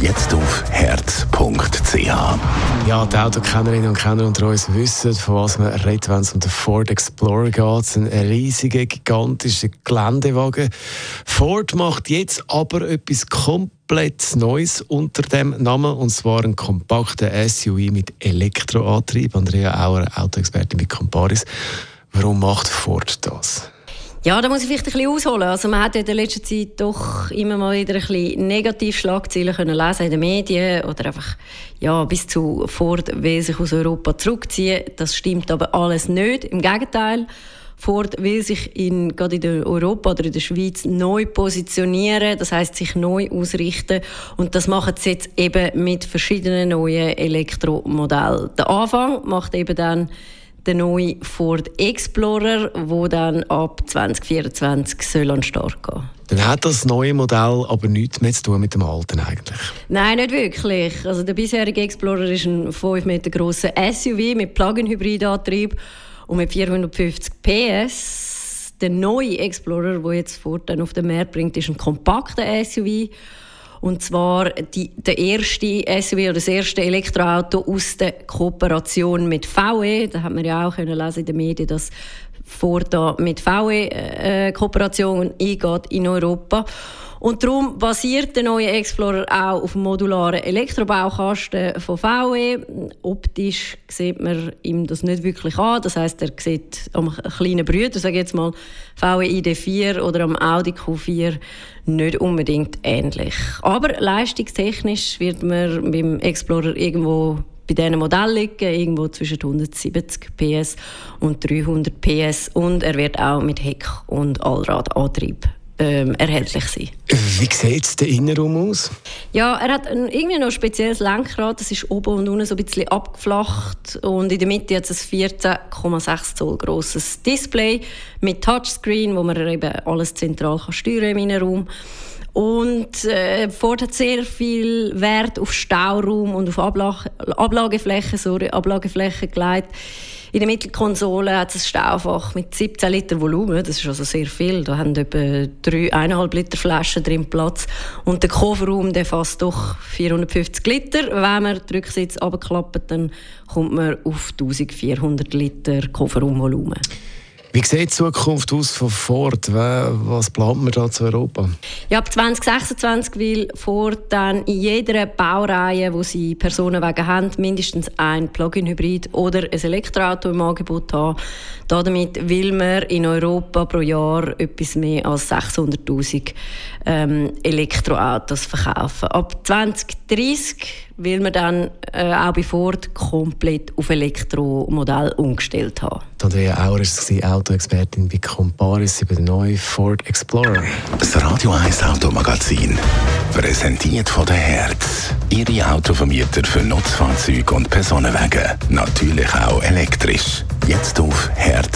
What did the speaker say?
Jetzt auf herz.ch. Ja, die Autokennerinnen und Kenner unter uns wissen, von was man redet, wenn es um den Ford Explorer geht. Ein riesiger, gigantischer Geländewagen. Ford macht jetzt aber etwas komplett Neues unter dem Namen, und zwar einen kompakten SUV mit Elektroantrieb. Andrea Auer, Autoexpertin bei Comparis. Warum macht Ford das? Ja, da muss ich vielleicht ein bisschen ausholen. Also man hat in der letzten Zeit doch immer mal wieder ein bisschen Negativschlagzeilen können lesen in den Medien oder einfach ja, bis zu Ford will sich aus Europa zurückziehen. Das stimmt aber alles nicht. Im Gegenteil. Ford will sich in, gerade in Europa oder in der Schweiz neu positionieren, das heißt sich neu ausrichten und das machen sie jetzt eben mit verschiedenen neuen Elektromodellen. Der Anfang macht eben dann der neue Ford Explorer, wo dann ab 2024 soll an Start gehen. Dann hat das neue Modell aber nichts mehr zu tun mit dem alten eigentlich. Nein, nicht wirklich. Also der bisherige Explorer ist ein 5 Meter grosser SUV mit Plug-in-Hybridantrieb und mit 450 PS. Der neue Explorer, der jetzt Ford dann auf den Markt bringt, ist ein kompakter SUV und zwar die, der erste SUV oder das erste Elektroauto aus der Kooperation mit VW. Da hat man ja auch können lesen in den Medien, dass Ford da mit VW äh, Kooperation eingeht in Europa. Und darum basiert der neue Explorer auch auf dem modularen Elektrobaukasten von VW. Optisch sieht man ihm das nicht wirklich an. Das heißt, er sieht am kleinen Brüder, sage jetzt mal VW ID4 oder am Audi Q4 nicht unbedingt ähnlich. Aber leistungstechnisch wird man beim Explorer irgendwo bei diesen Modellen liegen, irgendwo zwischen 170 PS und 300 PS und er wird auch mit Heck- und Allradantrieb ähm, erhältlich sein. Wie sieht der Innenraum aus? Ja, er hat ein, irgendwie noch ein spezielles Lenkrad. Das ist oben und unten so ein bisschen abgeflacht. Und in der Mitte hat es ein 14,6 Zoll grosses Display mit Touchscreen, wo man eben alles zentral kann steuern im Innenraum. Und äh, Ford hat sehr viel Wert auf Stauraum und auf Ablag Ablageflächen, sorry, Ablageflächen gelegt. In der Mittelkonsole hat es ein Staufach mit 17 Liter Volumen. Das ist also sehr viel. Da haben etwa 3,5 Liter Flaschen drin Platz. Und der Kofferraum der fasst doch 450 Liter. Wenn man den Rücksitz abklappt, dann kommt man auf 1400 Liter Kofferraumvolumen. Wie sieht die Zukunft aus von Ford? Was plant man da zu Europa? Ja, ab 2026 will Ford dann in jeder Baureihe, wo sie Personenwagen haben, mindestens ein Plug-in-Hybrid oder ein Elektroauto im Angebot haben. Damit will man in Europa pro Jahr etwas mehr als 600'000 ähm, Elektroautos verkaufen. Ab 2030 will man dann äh, auch bei Ford komplett auf Elektromodell umgestellt haben. Andrea Auer war Autoexpertin bei Comparis über den neuen Ford Explorer. Das Radio 1 Automagazin, präsentiert von der Herz. Ihre Autovermieter für Nutzfahrzeuge und Personenwagen. Natürlich auch elektrisch. Jetzt auf herz.ch.